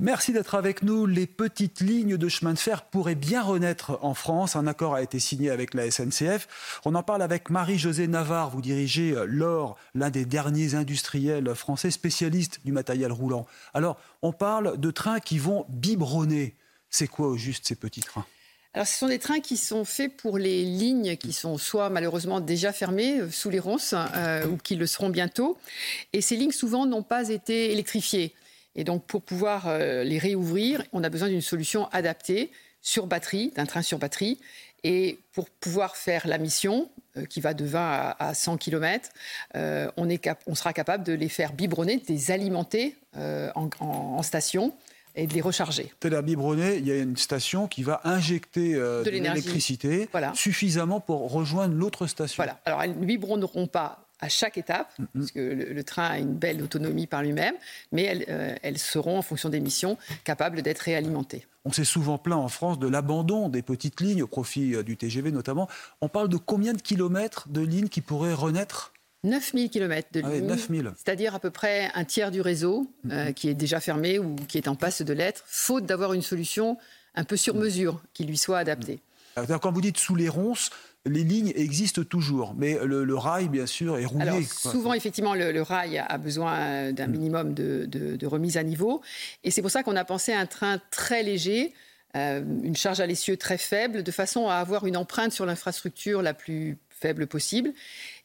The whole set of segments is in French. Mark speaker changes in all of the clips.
Speaker 1: Merci d'être avec nous. Les petites lignes de chemin de fer pourraient bien renaître en France. Un accord a été signé avec la SNCF. On en parle avec Marie-Josée Navarre. Vous dirigez l'OR, l'un des derniers industriels français spécialistes du matériel roulant. Alors, on parle de trains qui vont biberonner. C'est quoi au juste ces petits trains?
Speaker 2: Alors, ce sont des trains qui sont faits pour les lignes qui sont soit malheureusement déjà fermées euh, sous les ronces euh, ou qui le seront bientôt. Et ces lignes, souvent, n'ont pas été électrifiées. Et donc, pour pouvoir euh, les réouvrir, on a besoin d'une solution adaptée sur batterie, d'un train sur batterie. Et pour pouvoir faire la mission, qui va de 20 à, 100 km, on, est on, sera capable de les faire biberonner, de les alimenter en, en station et de les recharger.
Speaker 1: Tel à biberonner, il y a une station qui va injecter euh, de, l'électricité suffisamment pour rejoindre l'autre station.
Speaker 2: Voilà. Alors elles ne biberonneront pas à chaque étape, parce que le, train a une belle autonomie par lui-même, mais elles, euh, elles, seront, en fonction des missions, capables d'être réalimentées.
Speaker 1: On s'est souvent plaint en France de l'abandon des petites lignes au profit euh, du TGV notamment. On parle de combien de kilomètres de lignes qui pourraient renaître?
Speaker 2: 9000 km de ah ligne, c'est-à-dire à peu près un tiers du réseau euh, qui est déjà fermé ou qui est en passe de l'être, faute d'avoir une solution un peu sur mesure qui lui soit adaptée.
Speaker 1: quand vous dites sous les ronces, les lignes existent toujours, mais le, rail, bien sûr, est roulé.
Speaker 2: souvent, effectivement, le, rail a besoin d'un mm. minimum de, remise à niveau. Et c'est pour ça qu'on a pensé à un train très léger, euh, une charge à l'essieu très faible, de façon à avoir une empreinte sur l'infrastructure la plus faible possible.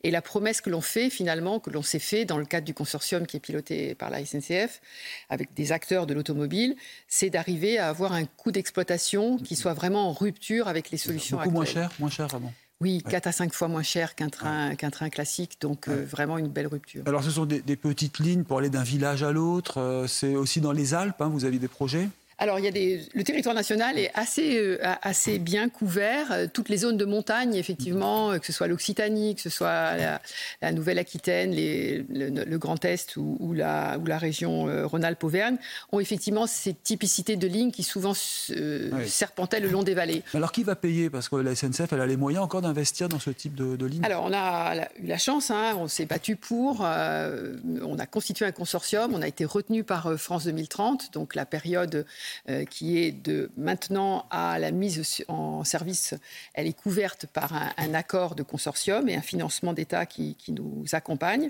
Speaker 2: Et la promesse que l'on fait finalement, que l'on s'est fait dans le cadre du consortium qui est piloté par la SNCF, avec des acteurs de l'automobile, c'est d'arriver à avoir un coût d'exploitation qui soit vraiment en rupture avec les solutions
Speaker 1: Beaucoup moins cher, moins cher vraiment.
Speaker 2: Oui, 4 à 5 fois moins cher qu'un train, qu'un train classique, donc euh, vraiment une belle rupture.
Speaker 1: Alors ce sont des, petites lignes pour aller d'un village à l'autre, euh, c'est aussi dans les Alpes, hein, vous avez des projets?
Speaker 2: Alors, il y a des... le territoire national est assez, euh, assez bien couvert. Euh, toutes les zones de montagne, effectivement, euh, que ce soit l'Occitanie, que ce soit la, Nouvelle-Aquitaine, le, Grand Est ou, la, ou la, région Rhône-Alpes-Auvergne, ont effectivement ces typicités de lignes qui souvent serpentaient le long des vallées.
Speaker 1: Alors, qui va payer? Parce que la SNCF, elle a les moyens encore d'investir dans ce type de, de ligne
Speaker 2: Alors, on a eu la chance, hein, on s'est battu pour, on a constitué un consortium, on a été retenu par France 2030, donc la période euh, qui est de maintenant à la mise en service, elle est couverte par un, accord de consortium et un financement d'État qui, nous accompagne.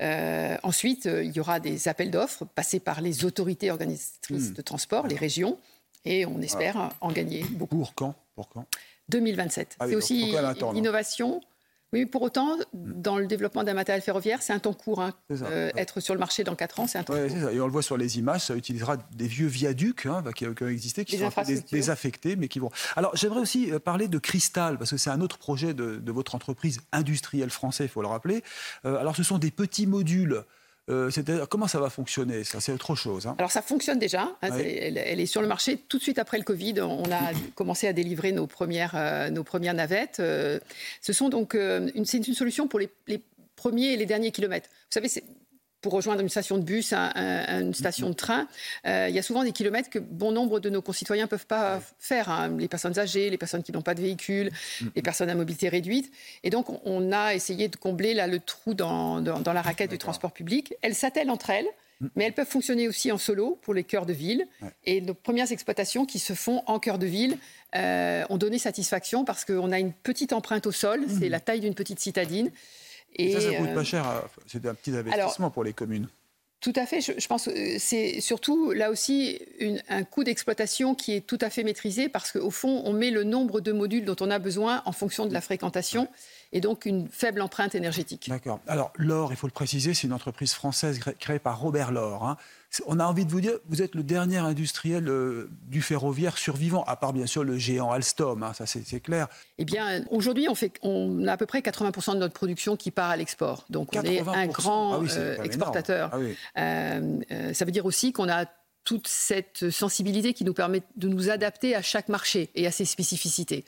Speaker 2: Euh, ensuite, euh, il y aura des appels d'offres passés par les autorités organisatrices hmm. de transport, les régions, et on espère en gagner beaucoup.
Speaker 1: Pour quand, Pour quand?
Speaker 2: 2027. Ah c'est aussi l'innovation oui, pour autant, dans le développement d'un matériel ferroviaire, c'est un temps court. Hein. Euh, être sur le marché dans 4 ans, c'est un temps court.
Speaker 1: Et on le voit sur les images, ça utilisera des vieux viaducs hein, qui, ont existé, qui sont désaffectés, mais qui vont. Alors, j'aimerais aussi euh, parler de Cristal, parce que c'est un autre projet de, votre entreprise industrielle française, il faut le rappeler. Euh, alors, ce sont des petits modules euh, comment ça va fonctionner Ça, c'est autre chose. Hein.
Speaker 2: Alors, ça fonctionne déjà. Hein, elle, est sur le marché tout de suite après le Covid. On a commencé à délivrer nos premières, euh, nos premières navettes. Euh, ce sont donc une, c'est une solution pour les, les, premiers et les derniers kilomètres. Vous savez, pour rejoindre une station de bus, une station de train, euh, il y a souvent des kilomètres que bon nombre de nos concitoyens ne peuvent pas faire. Hein. Les personnes âgées, les personnes qui n'ont pas de véhicule, mm. les personnes à mobilité réduite. Et donc, on a essayé de combler là, le trou dans, dans, la raquette du transport public. Elles s'attellent entre elles. Mm. Mais elles peuvent fonctionner aussi en solo pour les cœurs de ville. Et nos premières exploitations qui se font en cœur de ville euh, ont donné satisfaction parce qu'on a une petite empreinte au sol, c'est la taille d'une petite citadine.
Speaker 1: Et, ça, ça coûte pas euh, cher. C'est un petit investissement pour les communes.
Speaker 2: Tout à fait. Je, pense que c'est surtout là aussi un coût d'exploitation qui est tout à fait maîtrisé parce qu'au fond, on met le nombre de modules dont on a besoin en fonction de la fréquentation. Et donc une faible empreinte énergétique.
Speaker 1: D'accord. Alors, l'or, il faut le préciser, c'est une entreprise française créée par Robert Laure. Hein. On a envie de vous dire, vous êtes le dernier industriel euh, du ferroviaire survivant, à part bien sûr le géant Alstom, hein, ça c'est clair.
Speaker 2: Eh bien, aujourd'hui, on, fait, on a à peu près 80% de notre production qui part à l'export. Donc, on est un grand ah euh, exportateur. Ah ça veut dire aussi qu'on a toute cette sensibilité qui nous permet de nous adapter à chaque marché et à ses spécificités.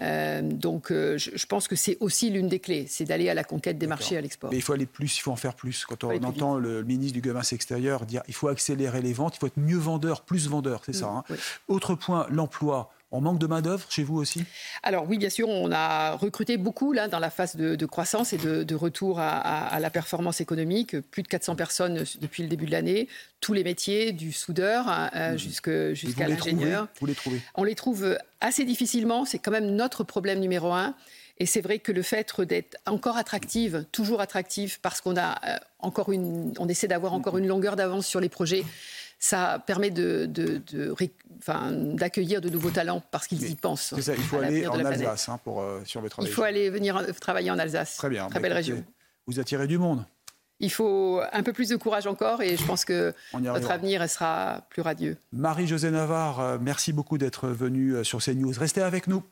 Speaker 2: Euh, donc euh, je, pense que c'est aussi l'une des clés, c'est d'aller à la conquête des marchés à l'export.
Speaker 1: Mais il faut aller plus, il faut en faire plus. Quand on entend le ministre du Commerce extérieur dire il faut accélérer les ventes, il faut être mieux vendeur, plus vendeur, c'est ça. Hein. Autre point, l'emploi. On manque de main-d'œuvre chez vous aussi?
Speaker 2: Alors oui, bien sûr, on a recruté beaucoup là dans la phase de, croissance et de, retour à, la performance économique. Plus de 400 personnes depuis le début de l'année, tous les métiers, du soudeur euh, mmh. jusqu'à l'ingénieur?
Speaker 1: Vous les trouvez?
Speaker 2: On les trouve assez difficilement. C'est quand même notre problème numéro un. Et c'est vrai que le fait d'être encore attractive, toujours attractive, parce qu'on a euh, encore une, on essaie d'avoir encore une longueur d'avance sur les projets ça permet de, d'accueillir de, nouveaux talents parce qu'ils y pensent.
Speaker 1: il faut aller en Alsace hein, pour euh,
Speaker 2: Il faut aller venir travailler en Alsace.
Speaker 1: Très bien.
Speaker 2: Très belle région.
Speaker 1: Vous attirez du monde.
Speaker 2: Il faut un peu plus de courage encore et je pense que notre avenir sera plus radieux.
Speaker 1: Marie-Josée Navarre, euh, merci beaucoup d'être venue euh, sur CNews. Restez avec nous.